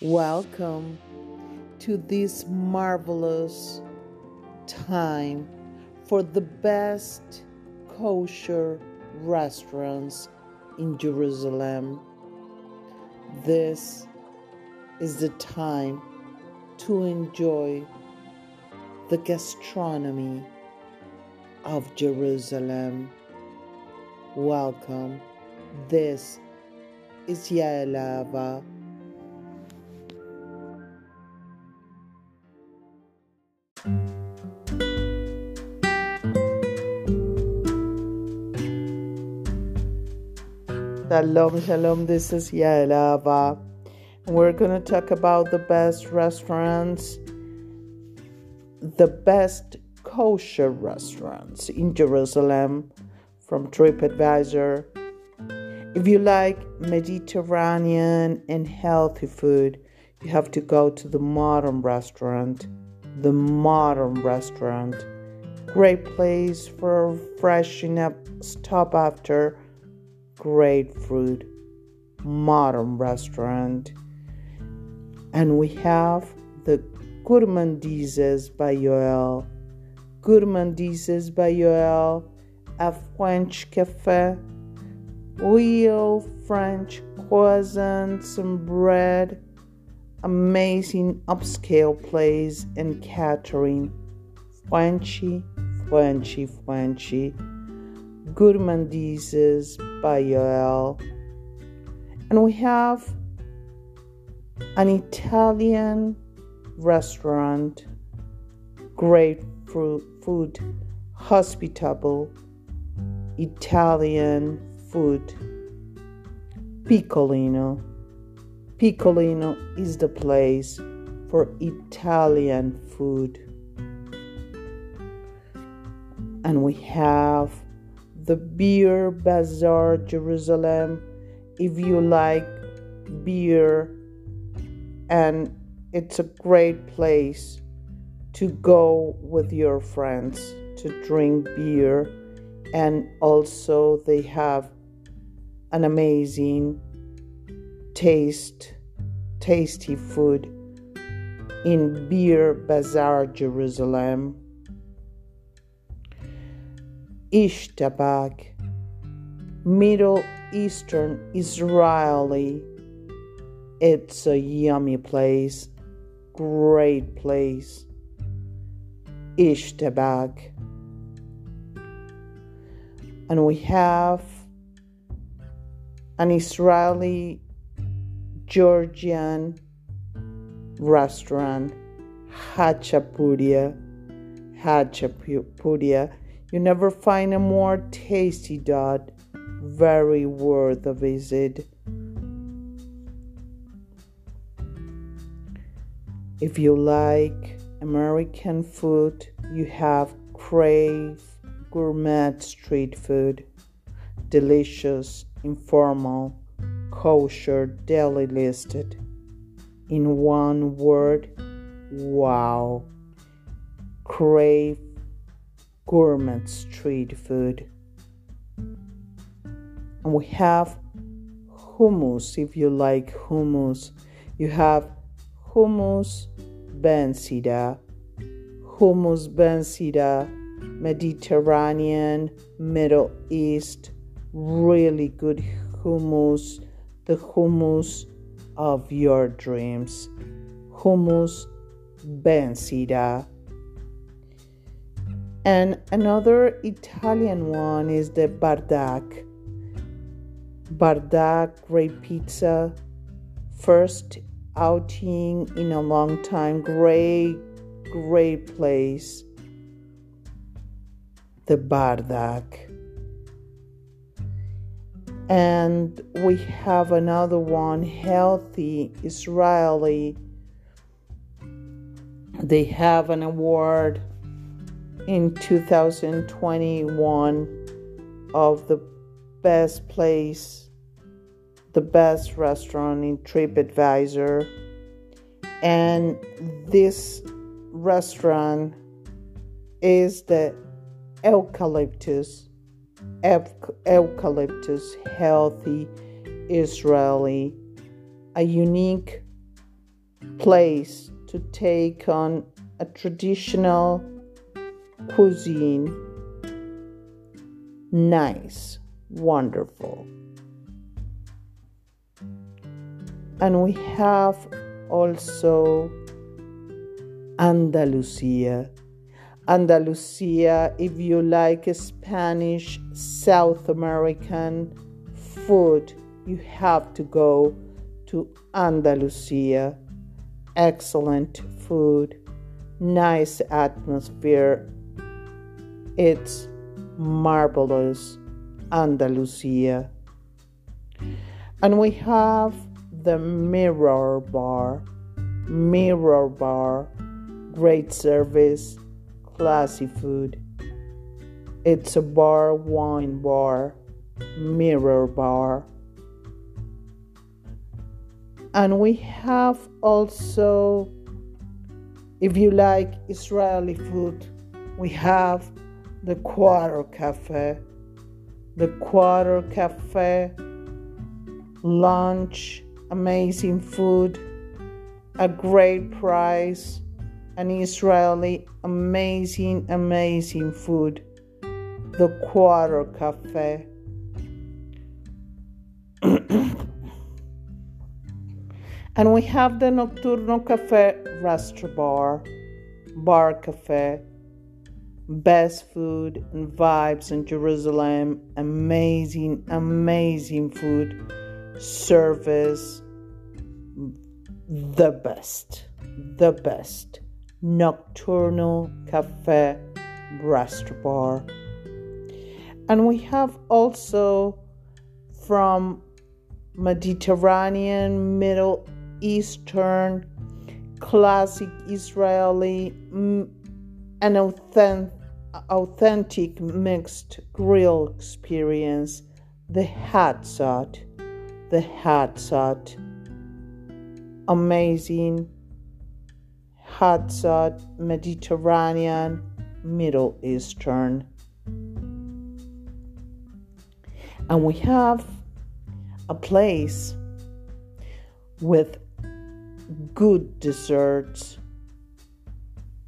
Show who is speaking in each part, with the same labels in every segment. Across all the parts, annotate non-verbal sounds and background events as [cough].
Speaker 1: Welcome to this marvelous time for the best kosher restaurants in Jerusalem. This is the time to enjoy the gastronomy of Jerusalem. Welcome. This is Yaelava. Shalom, shalom. This is Yaelava. We're going to talk about the best restaurants, the best kosher restaurants in Jerusalem from TripAdvisor. If you like Mediterranean and healthy food, you have to go to the modern restaurant. The modern restaurant. Great place for freshening up, stop after great food. Modern restaurant. And we have the Gourmandises by Yoel. Gourmandises by Yoel, a French cafe real French croissants and bread, amazing upscale place and catering, Frenchy, Frenchy, Frenchy, gourmandises by Yoel. And we have an Italian restaurant, great food, hospitable, Italian food. Piccolino. Piccolino is the place for Italian food. And we have the Beer Bazaar Jerusalem. If you like beer, and it's a great place to go with your friends to drink beer and also they have an amazing taste, tasty food in Beer Bazaar, Jerusalem. Ishtabak, Middle Eastern Israeli. It's a yummy place, great place. Ishtabak. And we have an Israeli Georgian restaurant, Hachapuria. Hachapuria. You never find a more tasty dot. Very worth a visit. If you like American food, you have Crave Gourmet Street Food. Delicious informal, kosher, deli listed. In one word, wow. Crave gourmet street food. And we have hummus if you like hummus. You have hummus Ben Sira, hummus Ben Sira, Mediterranean, Middle East, really good hummus, the hummus of your dreams. Hummus Ben Sira. And another Italian one is the Bardak. Bardak, great pizza. First outing in a long time. Great, great place. The Bardak. And we have another one, Healthy Israeli. They have an award in 2021 of the best place, the best restaurant in TripAdvisor. And this restaurant is the Eucalyptus eucalyptus healthy Israeli, a unique place to take on a traditional cuisine. Nice, wonderful. And we have also Andalusia. Andalusia, if you like Spanish, South American food, you have to go to Andalusia. Excellent food, nice atmosphere. It's marvelous, Andalusia. And we have the Mirror Bar. Mirror Bar, great service, classy food. It's a bar, wine bar, mirror bar. And we have also, if you like Israeli food, we have the Quarter Cafe. The Quarter Cafe, lunch, amazing food, a great price, an Israeli amazing, amazing food. The Quarter Cafe. and we have the Nocturno Cafe Restaurant Bar, Bar Cafe, best food and vibes in Jerusalem, amazing, amazing food, service, the best, the best. Nocturno Cafe Restaurant Bar. And we have also from Mediterranean, Middle Eastern, classic Israeli, mm, an authentic, authentic mixed grill experience, the Hatzot, the Hatzot, amazing Hatzot, Mediterranean, Middle Eastern. And we have a place with good desserts,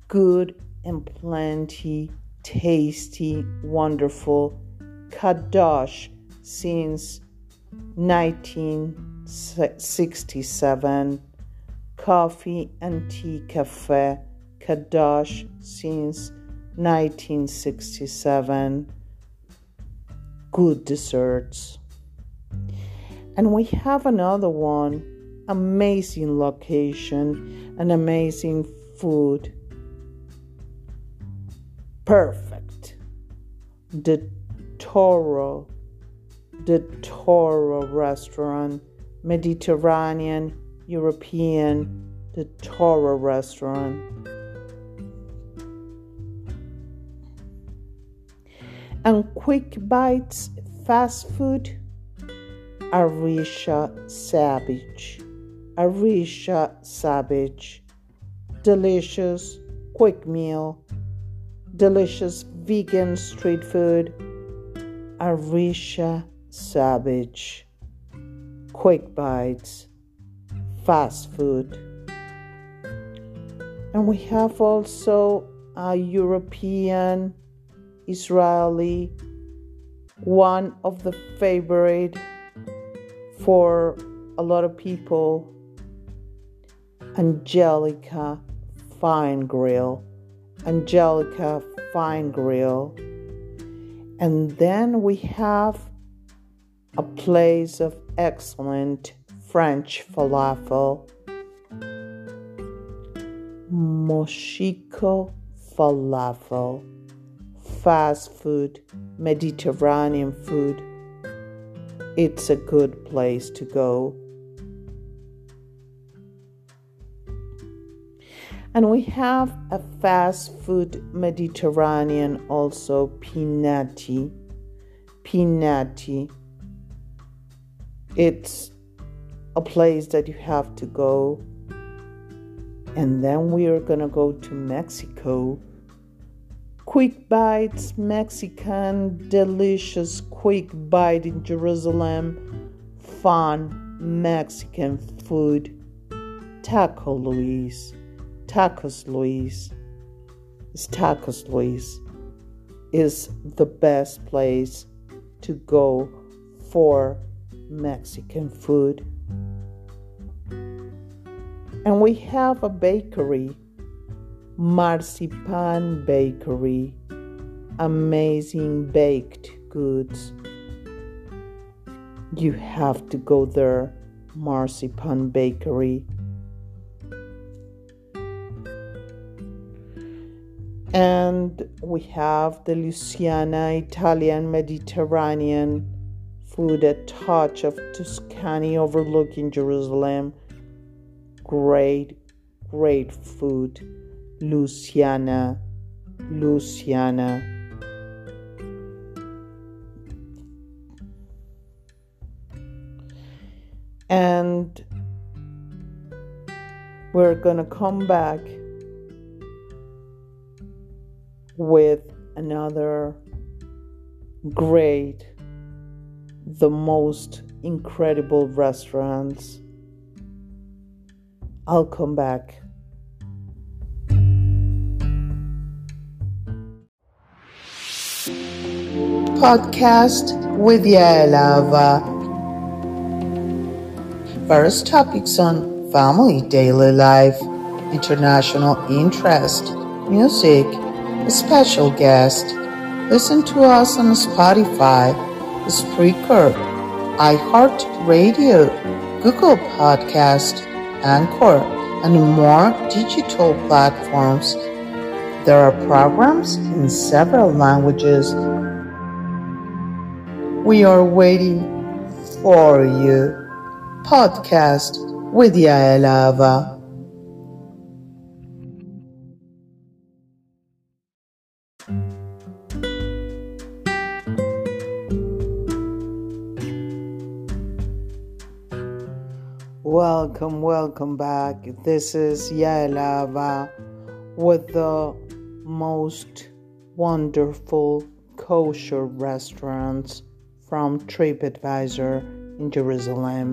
Speaker 1: good and plenty, tasty, wonderful Kadosh since 1967. Coffee and Tea Cafe Kadosh since 1967. Good desserts. And we have another one amazing location and amazing food. Perfect. The Toro, the Toro restaurant, Mediterranean, European, the Toro restaurant. And quick bites fast food, Arisha Savage. Arisha Savage. Delicious quick meal. Delicious vegan street food. Arisha Savage. Quick bites. Fast food. And we have also a European Israeli, one of the favorite for a lot of people Angelica Fine Grill. Angelica Fine Grill. And then we have a place of excellent French falafel. Moshiko Falafel. Fast food, Mediterranean food. It's a good place to go. And we have a fast food Mediterranean also, Pinati. Pinati. It's a place that you have to go. And then we are going to go to Mexico. Quick Bites Mexican, delicious quick bite in Jerusalem. Fun Mexican food Taco Luis. Tacos Luis. It's Tacos Luis is the best place to go for Mexican food. And we have a bakery, Marzipan Bakery, amazing baked goods. You have to go there, Marzipan Bakery. And we have the Luciana Italian Mediterranean food, a touch of Tuscany overlooking Jerusalem. Great, great food. Luciana, Luciana. And we're gonna come back with another great, the most incredible restaurants. I'll come back. Podcast with Yaelava. Various topics on family, daily life, international interest, music, a special guest. Listen to us on Spotify, Spreaker, iHeartRadio, Google Podcast, Anchor, and more digital platforms. There are programs in several languages. We are waiting for you. Podcast with Yaelava. Welcome, welcome back. This is Yaelava with the most wonderful kosher restaurants from TripAdvisor in Jerusalem.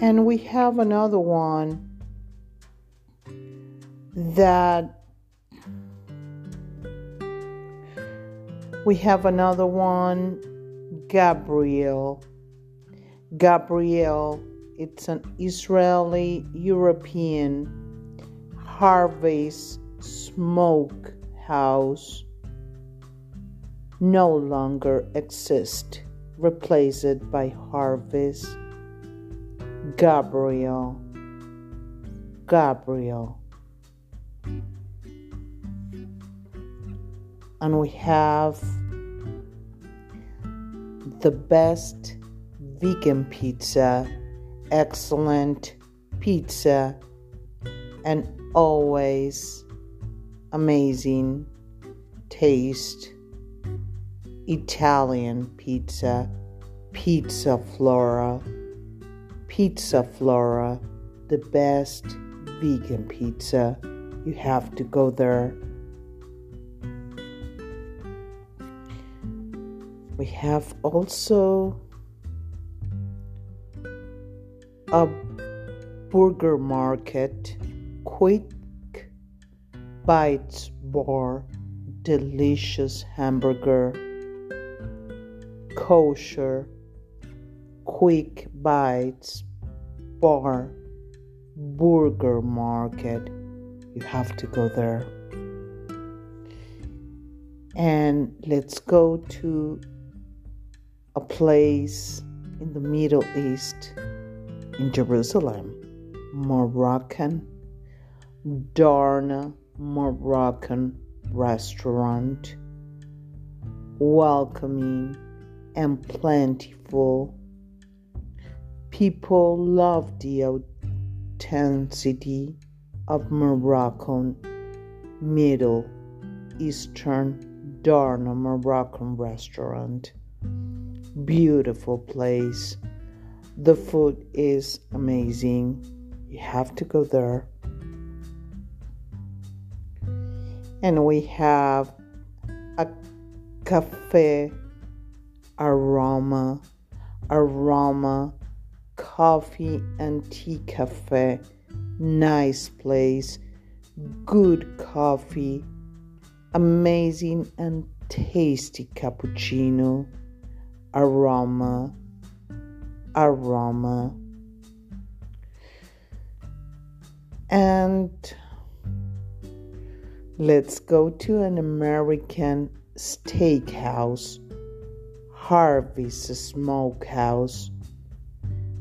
Speaker 1: And we have another one that we have another one, Gabriel. Gabriel it's an Israeli European Harvey's smoke house no longer exist. replaced by Harvey's Gabriel. Gabriel. And we have the best vegan pizza excellent pizza and always amazing taste. Italian pizza, Pizza Flora, Pizza Flora, the best vegan pizza. You have to go there. We have also a burger market, quick bites bar, delicious hamburger, kosher, quick bites bar, burger market. You have to go there. And let's go to a place in the Middle East in Jerusalem, Moroccan, Darna Moroccan restaurant, welcoming and plentiful. People love the authenticity of Moroccan Middle Eastern Darna Moroccan restaurant. Beautiful place the food is amazing. You have to go there. And we have a cafe aroma, aroma, coffee and tea cafe nice place, good coffee, amazing and tasty cappuccino, aroma, aroma. And let's go to an American steakhouse, Harvey's Smokehouse.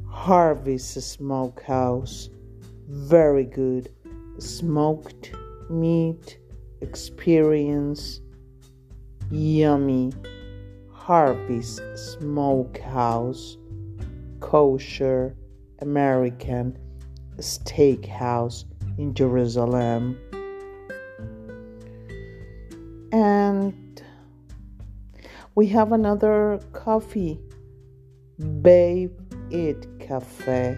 Speaker 1: Harvey's Smokehouse. Very good. Smoked meat experience. Yummy. Harvey's Smokehouse. Kosher American Steakhouse in Jerusalem. And we have another coffee. Babe It Cafe.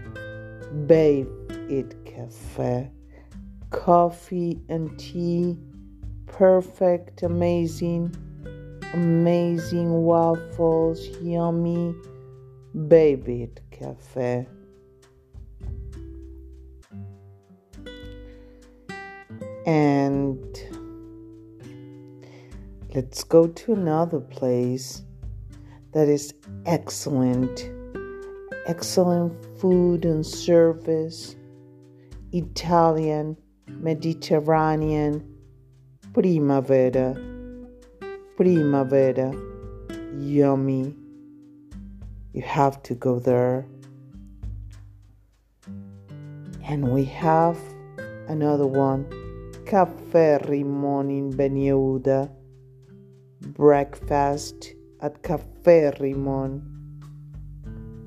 Speaker 1: Babe It Cafe. Coffee and tea. Perfect, amazing, amazing waffles, yummy. Babette Cafe. And let's go to another place that is excellent. Excellent food and service. Italian, Mediterranean, Primavera. Primavera. Yummy. You have to go there. And we have another one Caffè Rimon in Ben Yehuda. Breakfast at Caffè Rimon.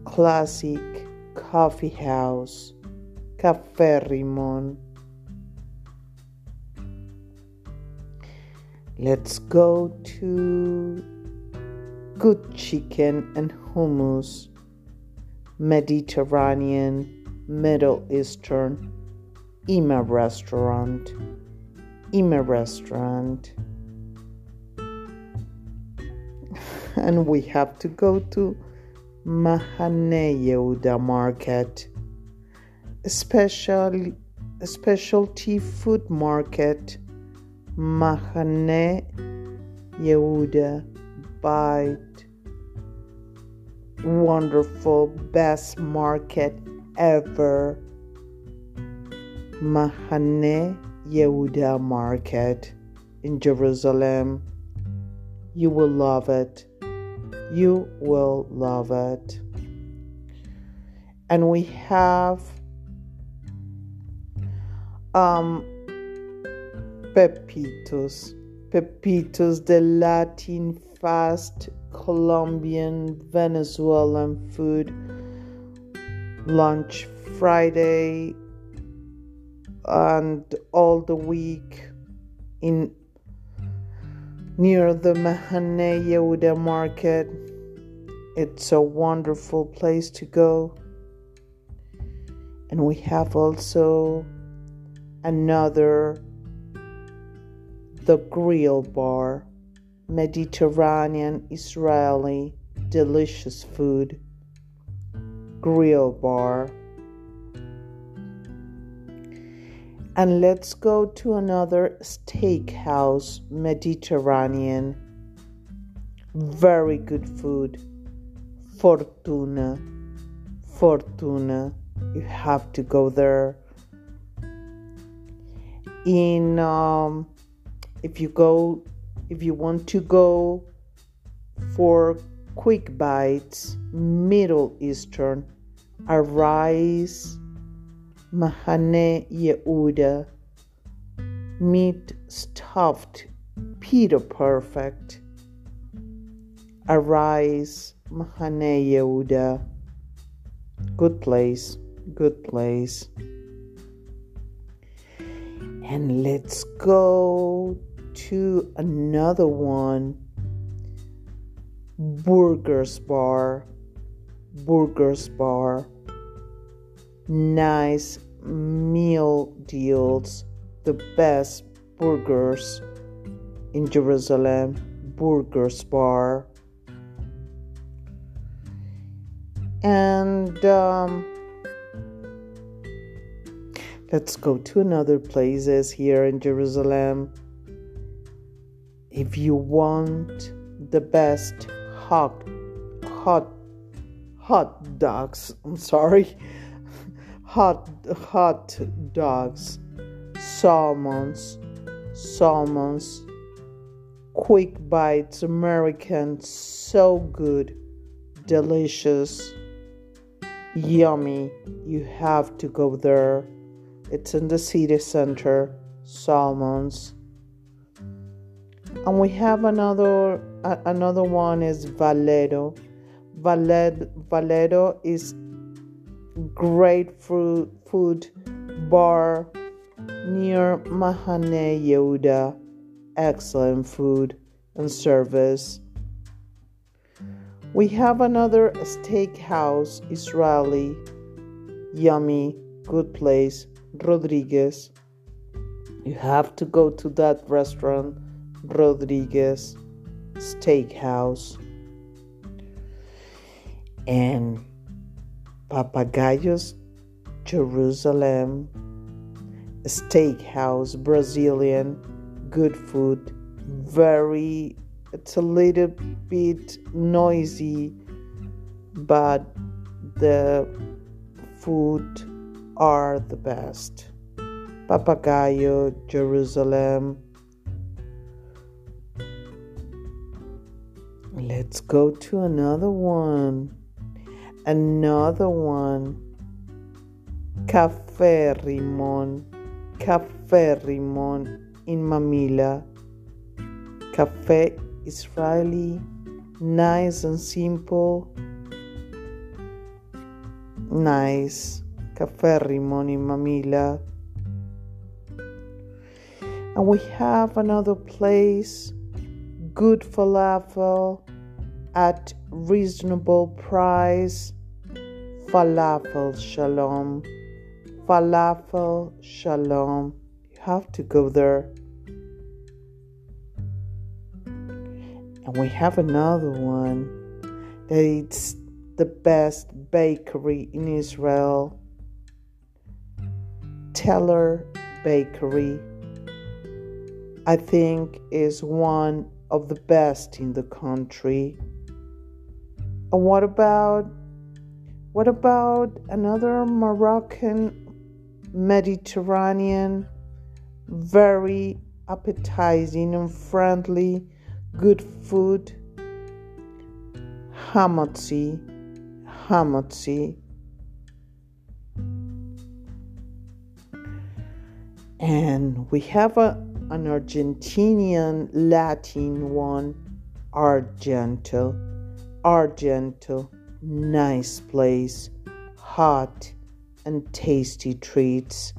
Speaker 1: Classic coffee house. Caffè Rimon. Let's go to good chicken and hummus. Mediterranean, Middle Eastern, Ima restaurant. Ima restaurant. [laughs] and we have to go to Mahane Yehuda market, special specialty food market. Mahane Yehuda bite wonderful best market ever. Mahane Yehuda market in Jerusalem. You will love it. You will love it. And we have um Pepitos. Pepitos the Latin fast Colombian Venezuelan food lunch Friday and all the week in near the Mahane Yehuda market. It's a wonderful place to go. And we have also another the grill bar, Mediterranean Israeli delicious food. Grill bar. And let's go to another steakhouse, Mediterranean. Very good food. Fortuna. Fortuna. You have to go there. In um, if you go if you want to go for quick bites, Middle Eastern, Arise Mahane Yehuda, meat stuffed, Peter Perfect, Arise Mahane Yehuda, good place, good place. And let's go to another one Burgers Bar, Burgers Bar nice meal deals, the best burgers in Jerusalem, Burgers Bar. And um, Let's go to another places here in Jerusalem. If you want the best hot hot hot dogs, I'm sorry. [laughs] Hot hot dogs, salmons, salmons, quick bites, American, so good, delicious, yummy. You have to go there. It's in the city center, salmons. And we have another uh, another one is Valero. Valed, Valero is great food food bar near Mahane Yehuda. Excellent food and service. We have another steakhouse, Israeli, yummy, good place, Rodriguez. You have to go to that restaurant, Rodriguez Steakhouse. And Papagayos, Jerusalem Steakhouse, Brazilian, good food, very, it's a little bit noisy, but the food are the best. Papagayo, Jerusalem. Let's go to another one. Another one. Cafe Rimon. Cafe Rimon in Mamila. Cafe Israeli. Nice and simple. Nice. Cafe Rimon in Mamila. And we have another place, good falafel at reasonable price. Falafel Shalom. Falafel Shalom. You have to go there. And we have another one that it's the best bakery in Israel. Teller Bakery. I think is one of the best in the country. What about what about another Moroccan Mediterranean? Very appetizing and friendly good food. Hamotzi Hamotzi and we have a an Argentinian Latin one, Argento. Argento, nice place, hot and tasty treats.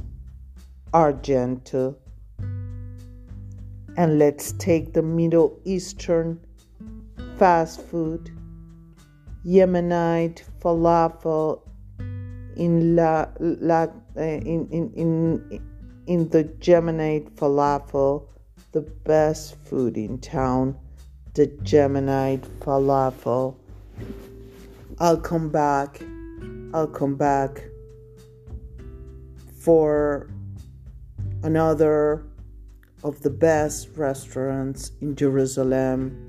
Speaker 1: Argento. And let's take the Middle Eastern fast food, Yemenite falafel in la, la eh, in, in, in in the Yemenite falafel, the best food in town, the Yemenite falafel. I'll come back. I'll come back for another of the best restaurants in Jerusalem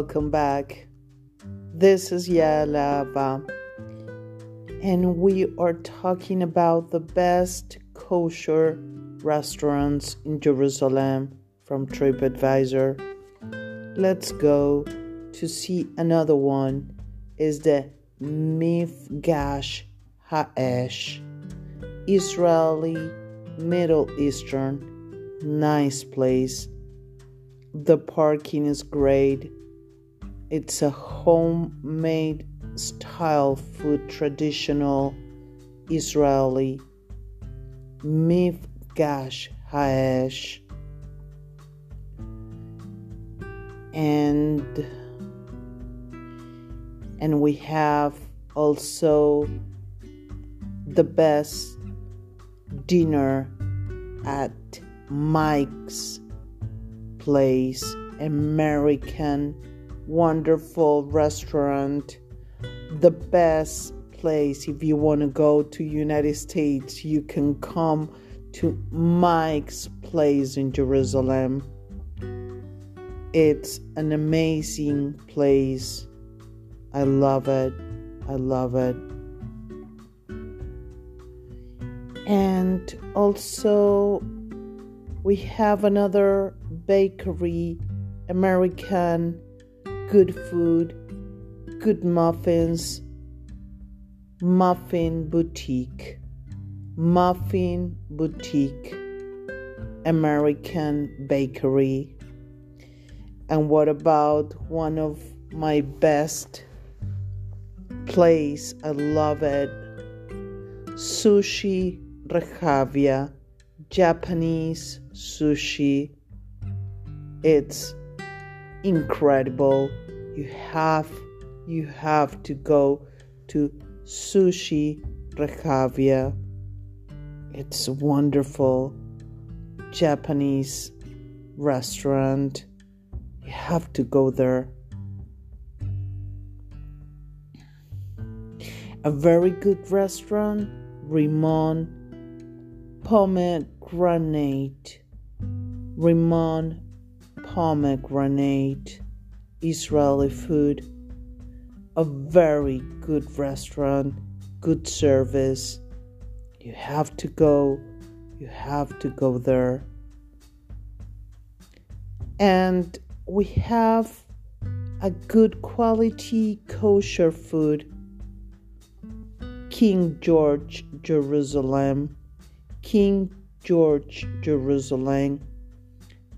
Speaker 1: Welcome back. This is Yaelava, and we are talking about the best kosher restaurants in Jerusalem from TripAdvisor. Let's go to see another one. Is the Mifgash Ha'esh, Israeli Middle Eastern, nice place. The parking is great it's a homemade style food, traditional Israeli. mifgash Haesh. And and we have also the best dinner at Mike's place, American wonderful restaurant, the best place if you want to go to United States, you can come to Mike's place in Jerusalem. It's an amazing place. I love it. I love it. And also, we have another bakery, American, good food, good muffins, Muffin Boutique. Muffin Boutique, American Bakery. And what about one of my best place? I love it. Sushi Rehavia, Japanese sushi. It's incredible. You have you have to go to Sushi Rehavia. It's a wonderful Japanese restaurant. You have to go there. A very good restaurant, Rimon Pomegranate. Rimon Pomegranate. Israeli food. A very good restaurant, good service. You have to go. You have to go there. And we have a good quality kosher food. King George, Jerusalem. King George, Jerusalem.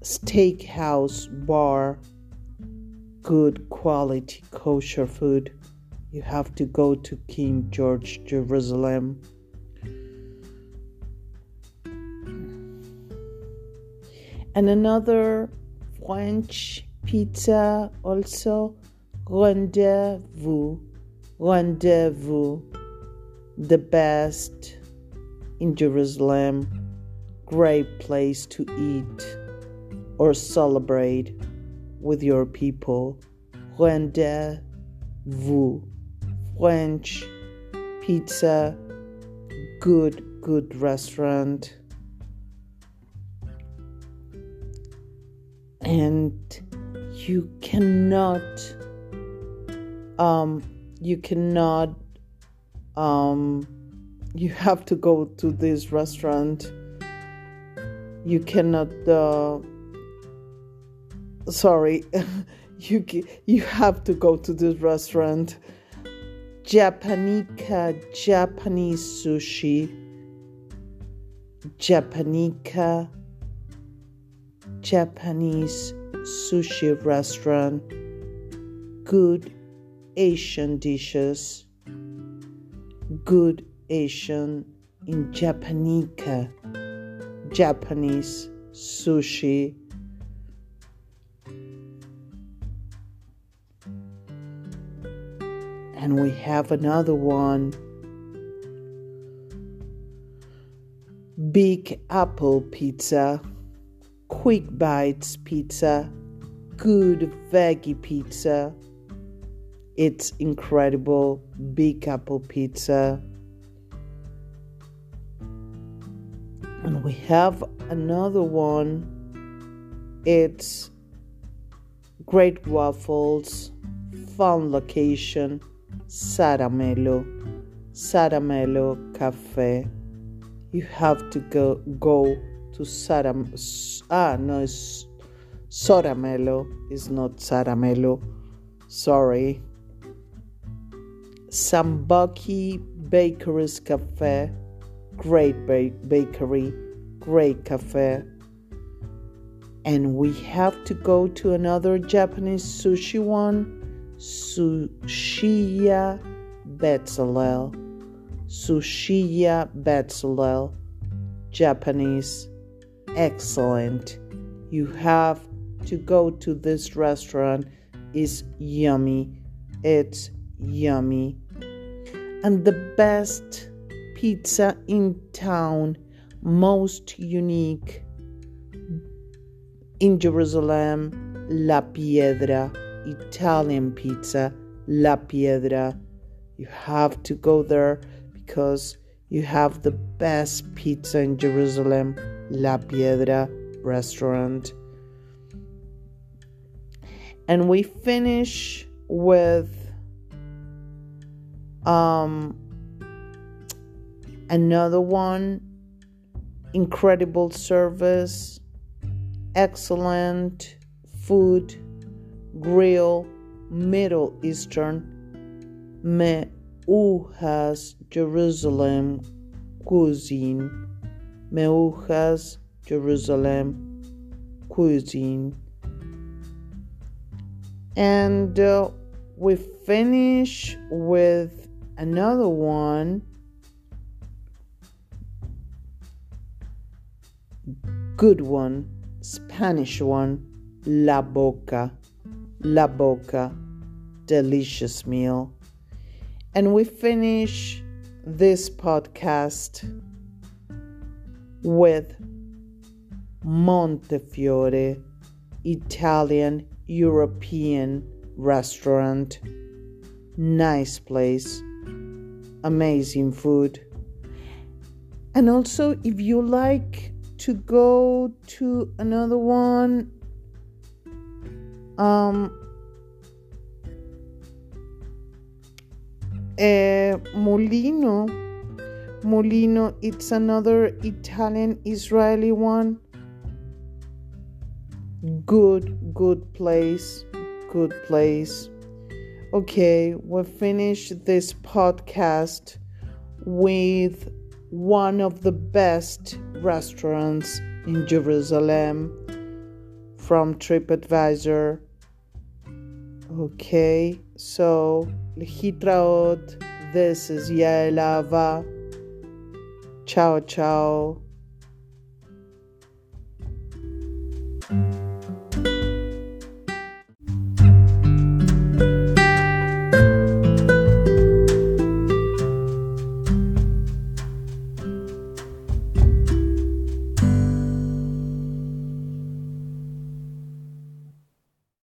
Speaker 1: Steakhouse bar. Good quality kosher food. You have to go to King George, Jerusalem. and another French pizza also rendezvous rendezvous the best in Jerusalem great place to eat or celebrate with your people. Rendezvous. French pizza. Good good restaurant. And you cannot um you cannot um you have to go to this restaurant. You cannot uh sorry. [laughs] You you have to go to this restaurant. Japanica japanese sushi. Japanica Japanese sushi restaurant, good Asian dishes, good Asian in Japanica, Japanese sushi. And we have another one. Big Apple Pizza Quick Bites Pizza, good veggie pizza. It's incredible. Big Apple Pizza. And we have another one. It's Great Waffles, Fun Location, Saramelo, Saramelo Cafe. You have to go go to Saram. Ah, no, it's Soramelo. It's not Saramelo. Sorry. Sambucky Bakery's Cafe. Great ba- bakery. Great cafe. And we have to go to another Japanese sushi one. Sushiya Betzalel. Sushiya Betzalel Japanese. Excellent. You have to go to this restaurant. It's yummy. It's yummy. And the best pizza in town, most unique in Jerusalem, La Piedra, Italian pizza, La Piedra. You have to go there because you have the best pizza in Jerusalem, La Piedra restaurant. And we finish with um another one incredible service excellent food grill middle eastern Meuchas Jerusalem cuisine Meuchas Jerusalem cuisine. And uh, we finish with another one. Good one spanish one la boca la boca delicious meal. And we finish this podcast with montefiore italian european restaurant. Nice place. Amazing food. And also, if you like to go to another one, um, uh, Molino, Molino, it's another Italian Israeli one. Good, good place, good place. Okay, we finished this podcast with one of the best restaurants in Jerusalem from TripAdvisor. Okay, so Hitraot, this is Yaelava. Ciao, ciao.